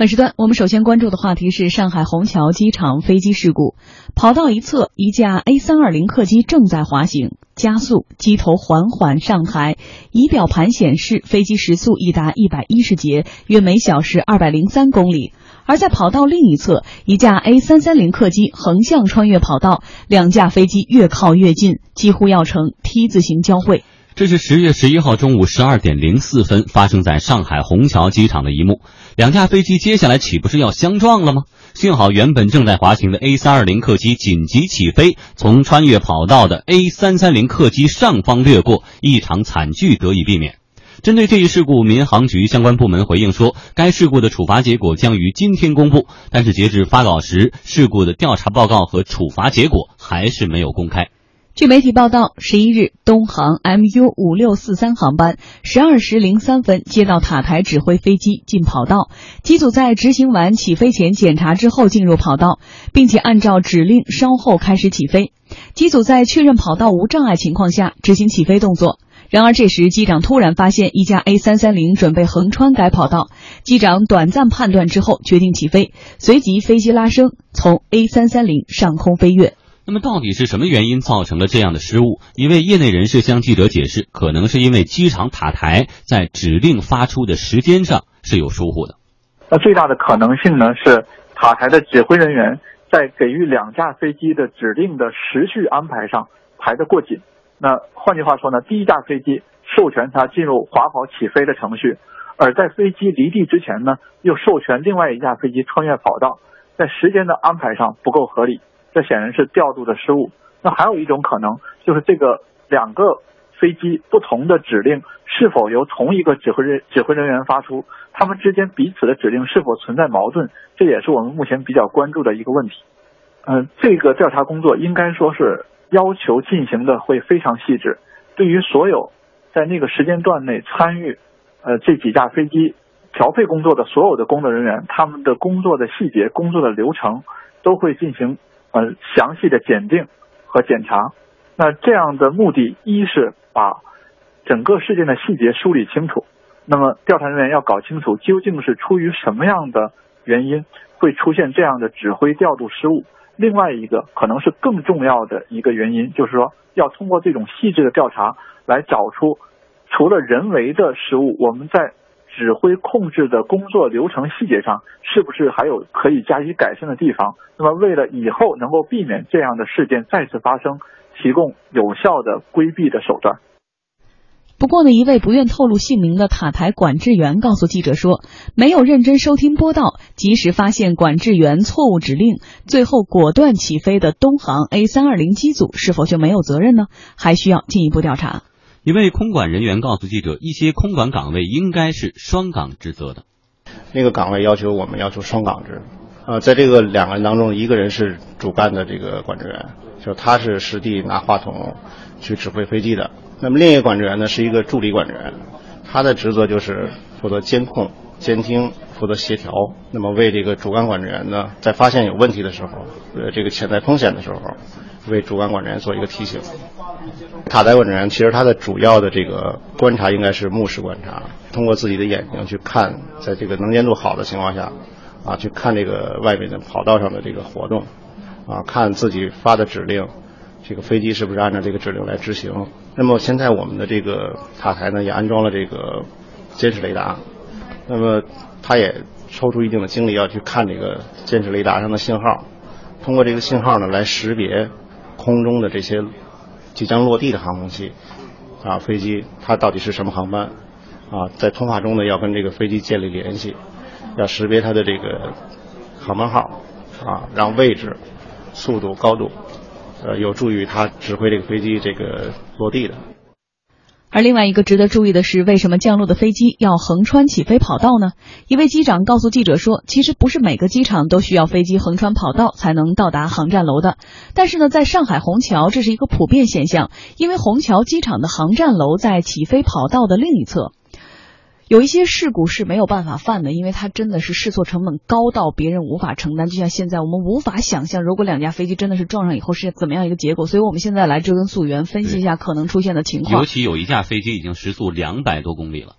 本时段我们首先关注的话题是上海虹桥机场飞机事故。跑道一侧，一架 A 三二零客机正在滑行，加速，机头缓缓上抬。仪表盘显示，飞机时速已达一百一十节，约每小时二百零三公里。而在跑道另一侧，一架 A 三三零客机横向穿越跑道，两架飞机越靠越近，几乎要成 T 字形交汇。这是十月十一号中午十二点零四分发生在上海虹桥机场的一幕。两架飞机接下来岂不是要相撞了吗？幸好原本正在滑行的 A 三二零客机紧急起飞，从穿越跑道的 A 三三零客机上方掠过，一场惨剧得以避免。针对这一事故，民航局相关部门回应说，该事故的处罚结果将于今天公布，但是截至发稿时，事故的调查报告和处罚结果还是没有公开。据媒体报道，十一日，东航 MU 五六四三航班十二时零三分接到塔台指挥飞机进跑道，机组在执行完起飞前检查之后进入跑道，并且按照指令稍后开始起飞。机组在确认跑道无障碍情况下执行起飞动作。然而这时机长突然发现一架 A 三三零准备横穿该跑道，机长短暂判断之后决定起飞，随即飞机拉升，从 A 三三零上空飞跃。那么到底是什么原因造成了这样的失误？一位业内人士向记者解释，可能是因为机场塔台在指令发出的时间上是有疏忽的。那最大的可能性呢是塔台的指挥人员在给予两架飞机的指令的时序安排上排得过紧。那换句话说呢，第一架飞机授权它进入滑跑起飞的程序，而在飞机离地之前呢，又授权另外一架飞机穿越跑道，在时间的安排上不够合理。这显然是调度的失误。那还有一种可能，就是这个两个飞机不同的指令是否由同一个指挥人指挥人员发出，他们之间彼此的指令是否存在矛盾，这也是我们目前比较关注的一个问题。嗯，这个调查工作应该说是要求进行的会非常细致。对于所有在那个时间段内参与呃这几架飞机调配工作的所有的工作人员，他们的工作的细节、工作的流程都会进行。呃，详细的检定和检查，那这样的目的，一是把整个事件的细节梳理清楚。那么，调查人员要搞清楚究竟是出于什么样的原因会出现这样的指挥调度失误。另外一个可能是更重要的一个原因，就是说要通过这种细致的调查来找出除了人为的失误，我们在。指挥控制的工作流程细节上，是不是还有可以加以改善的地方？那么，为了以后能够避免这样的事件再次发生，提供有效的规避的手段。不过呢，一位不愿透露姓名的塔台管制员告诉记者说，没有认真收听播道，及时发现管制员错误指令，最后果断起飞的东航 A 三二零机组是否就没有责任呢？还需要进一步调查。一位空管人员告诉记者，一些空管岗位应该是双岗职责的。那个岗位要求我们要求双岗制，呃，在这个两个人当中，一个人是主干的这个管制员，就他是实地拿话筒去指挥飞机的。那么另一个管制员呢，是一个助理管制员，他的职责就是负责监控、监听、负责协调。那么为这个主干管制员呢，在发现有问题的时候，呃，这个潜在风险的时候。为主管管制员做一个提醒。塔台管制员其实他的主要的这个观察应该是目视观察，通过自己的眼睛去看，在这个能见度好的情况下，啊，去看这个外面的跑道上的这个活动，啊，看自己发的指令，这个飞机是不是按照这个指令来执行。那么现在我们的这个塔台呢也安装了这个监视雷达，那么他也抽出一定的精力要去看这个监视雷达上的信号，通过这个信号呢来识别。空中的这些即将落地的航空器啊，飞机它到底是什么航班啊？在通话中呢，要跟这个飞机建立联系，要识别它的这个航班号啊，让位置、速度、高度，呃，有助于他指挥这个飞机这个落地的。而另外一个值得注意的是，为什么降落的飞机要横穿起飞跑道呢？一位机长告诉记者说，其实不是每个机场都需要飞机横穿跑道才能到达航站楼的。但是呢，在上海虹桥，这是一个普遍现象，因为虹桥机场的航站楼在起飞跑道的另一侧。有一些事故是没有办法犯的，因为它真的是试错成本高到别人无法承担。就像现在我们无法想象，如果两架飞机真的是撞上以后是怎么样一个结果。所以我们现在来追根溯源，分析一下可能出现的情况。尤其有一架飞机已经时速两百多公里了。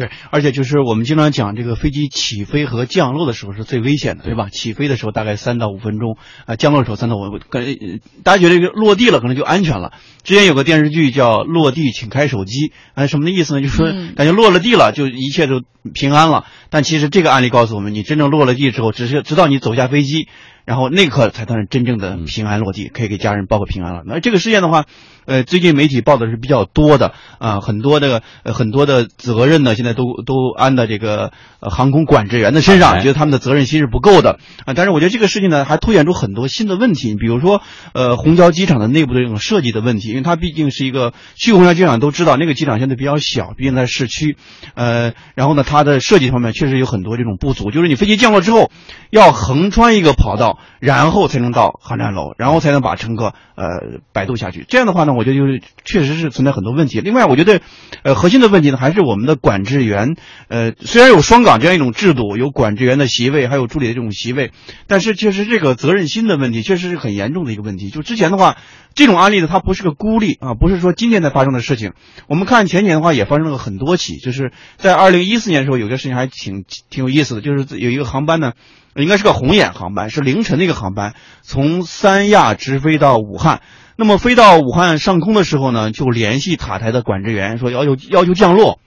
对，而且就是我们经常讲这个飞机起飞和降落的时候是最危险的，对吧？起飞的时候大概三到五分钟，啊，降落的时候三到五，可能大家觉得这个落地了可能就安全了。之前有个电视剧叫《落地请开手机》，啊，什么的意思呢？就是说感觉落了地了就一切都平安了。但其实这个案例告诉我们，你真正落了地之后，只是直到你走下飞机。然后那刻才算是真正的平安落地，可以给家人报个平安了。那这个事件的话，呃，最近媒体报的是比较多的啊，很多的很多的责任呢，现在都都安在这个航空管制员的身上，觉得他们的责任心是不够的啊。但是我觉得这个事情呢，还凸显出很多新的问题，比如说呃，虹桥机场的内部的这种设计的问题，因为它毕竟是一个去虹桥机场都知道，那个机场现在比较小，毕竟在市区，呃，然后呢，它的设计方面确实有很多这种不足，就是你飞机降落之后要横穿一个跑然后才能到航站楼，然后才能把乘客呃摆渡下去。这样的话呢，我觉得就是确实是存在很多问题。另外，我觉得，呃，核心的问题呢，还是我们的管制员，呃，虽然有双岗这样一种制度，有管制员的席位，还有助理的这种席位，但是确实这个责任心的问题，确实是很严重的一个问题。就之前的话，这种案例呢，它不是个孤立啊，不是说今年才发生的事情。我们看前年的话，也发生了很多起，就是在二零一四年的时候，有些事情还挺挺有意思的，就是有一个航班呢。应该是个红眼航班，是凌晨的一个航班，从三亚直飞到武汉。那么飞到武汉上空的时候呢，就联系塔台的管制员说要求要求降落，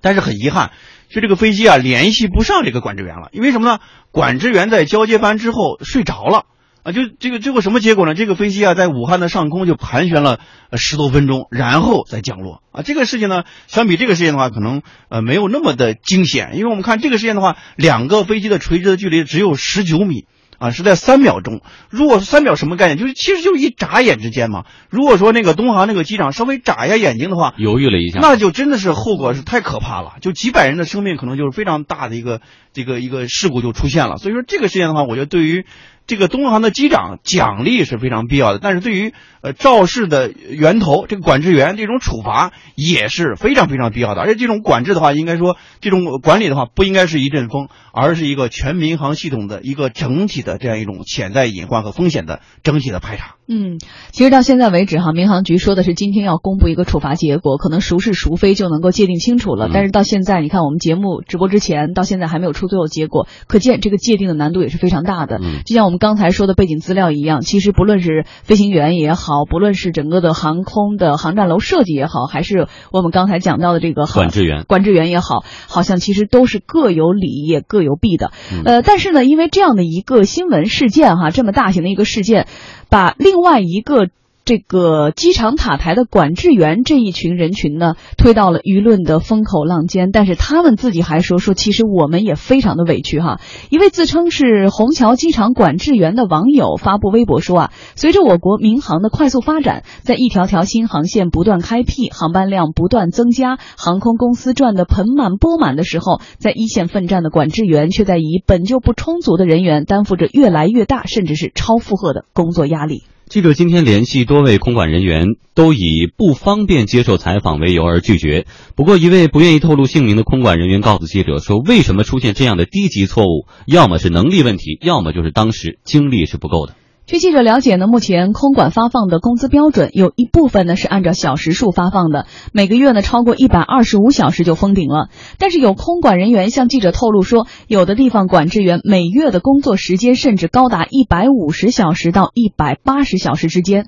但是很遗憾，就这个飞机啊联系不上这个管制员了，因为什么呢？管制员在交接班之后睡着了。啊，就这个最后什么结果呢？这个飞机啊，在武汉的上空就盘旋了十多分钟，然后再降落。啊，这个事情呢，相比这个事件的话，可能呃没有那么的惊险，因为我们看这个事件的话，两个飞机的垂直的距离只有十九米，啊，是在三秒钟。如果三秒什么概念？就是其实就一眨眼之间嘛。如果说那个东航那个机长稍微眨一下眼睛的话，犹豫了一下，那就真的是后果是太可怕了，就几百人的生命可能就是非常大的一个这个一个事故就出现了。所以说这个事件的话，我觉得对于。这个东航的机长奖励是非常必要的，但是对于呃肇事的源头这个管制员这种处罚也是非常非常必要的，而且这种管制的话，应该说这种管理的话不应该是一阵风，而是一个全民航系统的一个整体的这样一种潜在隐患和风险的整体的排查。嗯，其实到现在为止哈，民航局说的是今天要公布一个处罚结果，可能孰是孰非就能够界定清楚了。但是到现在，你看我们节目直播之前到现在还没有出最后结果，可见这个界定的难度也是非常大的。嗯就像我们刚才说的背景资料一样，其实不论是飞行员也好，不论是整个的航空的航站楼设计也好，还是我们刚才讲到的这个管制员管制员也好，好像其实都是各有理也各有弊的。呃，但是呢，因为这样的一个新闻事件哈，这么大型的一个事件。把另外一个。这个机场塔台的管制员这一群人群呢，推到了舆论的风口浪尖。但是他们自己还说说，其实我们也非常的委屈哈。一位自称是虹桥机场管制员的网友发布微博说啊，随着我国民航的快速发展，在一条条新航线不断开辟、航班量不断增加、航空公司赚得盆满钵满的时候，在一线奋战的管制员却在以本就不充足的人员，担负着越来越大甚至是超负荷的工作压力。记者今天联系多位空管人员，都以不方便接受采访为由而拒绝。不过，一位不愿意透露姓名的空管人员告诉记者说：“为什么出现这样的低级错误？要么是能力问题，要么就是当时精力是不够的。”据记者了解呢，目前空管发放的工资标准有一部分呢是按照小时数发放的，每个月呢超过一百二十五小时就封顶了。但是有空管人员向记者透露说，有的地方管制员每月的工作时间甚至高达一百五十小时到一百八十小时之间。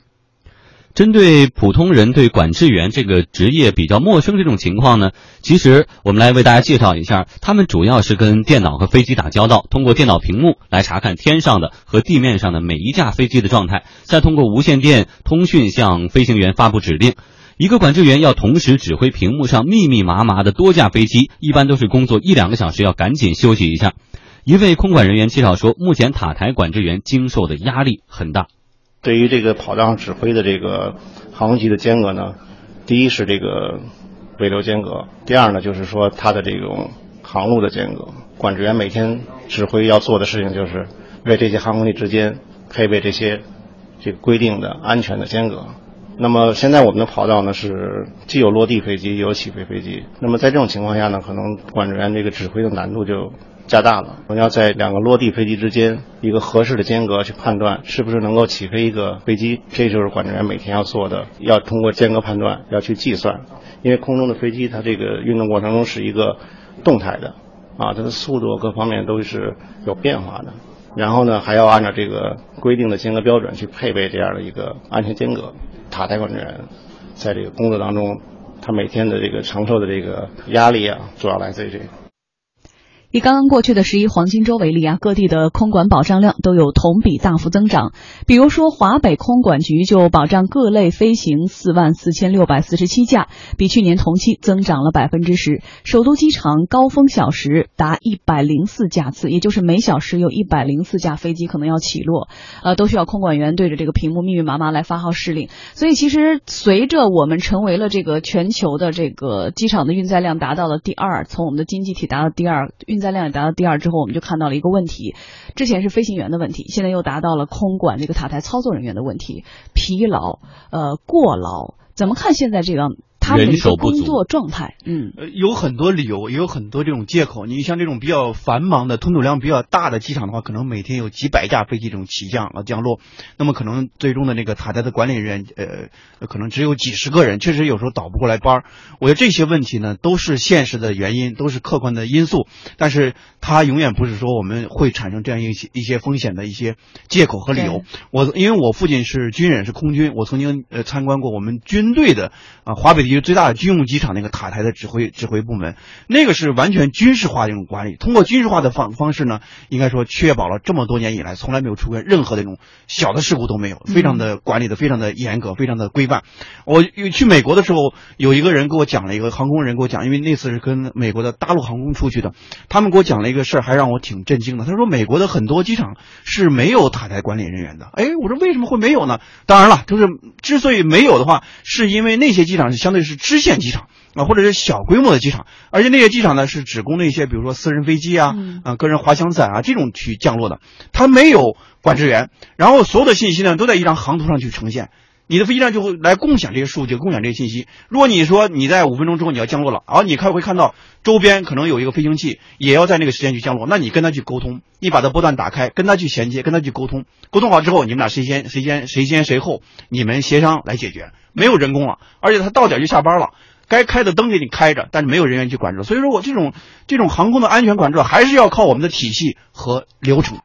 针对普通人对管制员这个职业比较陌生这种情况呢，其实我们来为大家介绍一下，他们主要是跟电脑和飞机打交道，通过电脑屏幕来查看天上的和地面上的每一架飞机的状态，再通过无线电通讯向飞行员发布指令。一个管制员要同时指挥屏幕上密密麻麻的多架飞机，一般都是工作一两个小时，要赶紧休息一下。一位空管人员介绍说，目前塔台管制员经受的压力很大。对于这个跑道上指挥的这个航空器的间隔呢，第一是这个尾流间隔，第二呢就是说它的这种航路的间隔。管制员每天指挥要做的事情就是为这些航空器之间配备这些这个规定的安全的间隔。那么现在我们的跑道呢是既有落地飞机，也有起飞飞机。那么在这种情况下呢，可能管制员这个指挥的难度就加大了。我们要在两个落地飞机之间一个合适的间隔去判断是不是能够起飞一个飞机，这就是管制员每天要做的，要通过间隔判断要去计算。因为空中的飞机它这个运动过程中是一个动态的，啊，它的速度各方面都是有变化的。然后呢，还要按照这个规定的间隔标准去配备这样的一个安全间隔。塔台管制员在这个工作当中，他每天的这个承受的这个压力啊，主要来自于这个。以刚刚过去的十一黄金周为例啊，各地的空管保障量都有同比大幅增长。比如说，华北空管局就保障各类飞行四万四千六百四十七架，比去年同期增长了百分之十。首都机场高峰小时达一百零四架次，也就是每小时有一百零四架飞机可能要起落，呃，都需要空管员对着这个屏幕密密麻麻来发号施令。所以，其实随着我们成为了这个全球的这个机场的运载量达到了第二，从我们的经济体达到第二运。在量也达到第二之后，我们就看到了一个问题，之前是飞行员的问题，现在又达到了空管这个塔台操作人员的问题，疲劳，呃，过劳，怎么看现在这个？他们的工作状态，嗯，呃，有很多理由，也有很多这种借口。你像这种比较繁忙的、吞吐量比较大的机场的话，可能每天有几百架飞机这种起降啊、降落，那么可能最终的那个塔台的管理人员，呃，可能只有几十个人，确实有时候倒不过来班儿。我觉得这些问题呢，都是现实的原因，都是客观的因素，但是它永远不是说我们会产生这样一些一些风险的一些借口和理由。我因为我父亲是军人，是空军，我曾经呃参观过我们军队的啊华北。最大的军用机场那个塔台的指挥指挥部门，那个是完全军事化的一种管理。通过军事化的方方式呢，应该说确保了这么多年以来从来没有出现任何的这种小的事故都没有，非常的管理的非常的严格，非常的规范。我去美国的时候，有一个人给我讲了一个航空人给我讲，因为那次是跟美国的大陆航空出去的，他们给我讲了一个事儿，还让我挺震惊的。他说美国的很多机场是没有塔台管理人员的。哎，我说为什么会没有呢？当然了，就是之所以没有的话，是因为那些机场是相对。是支线机场啊，或者是小规模的机场，而且那些机场呢是只供那些比如说私人飞机啊、啊个人滑翔伞啊这种去降落的，它没有管制员，然后所有的信息呢都在一张航图上去呈现，你的飞机上就会来共享这些数据，共享这些信息。如果你说你在五分钟之后你要降落了，而你看会看到周边可能有一个飞行器也要在那个时间去降落，那你跟他去沟通，你把它波段打开，跟他去衔接，跟他去沟通，沟通好之后，你们俩谁先谁先谁先谁后，你们协商来解决。没有人工了，而且他到点就下班了，该开的灯给你开着，但是没有人员去管制。所以说我这种这种航空的安全管制还是要靠我们的体系和流程。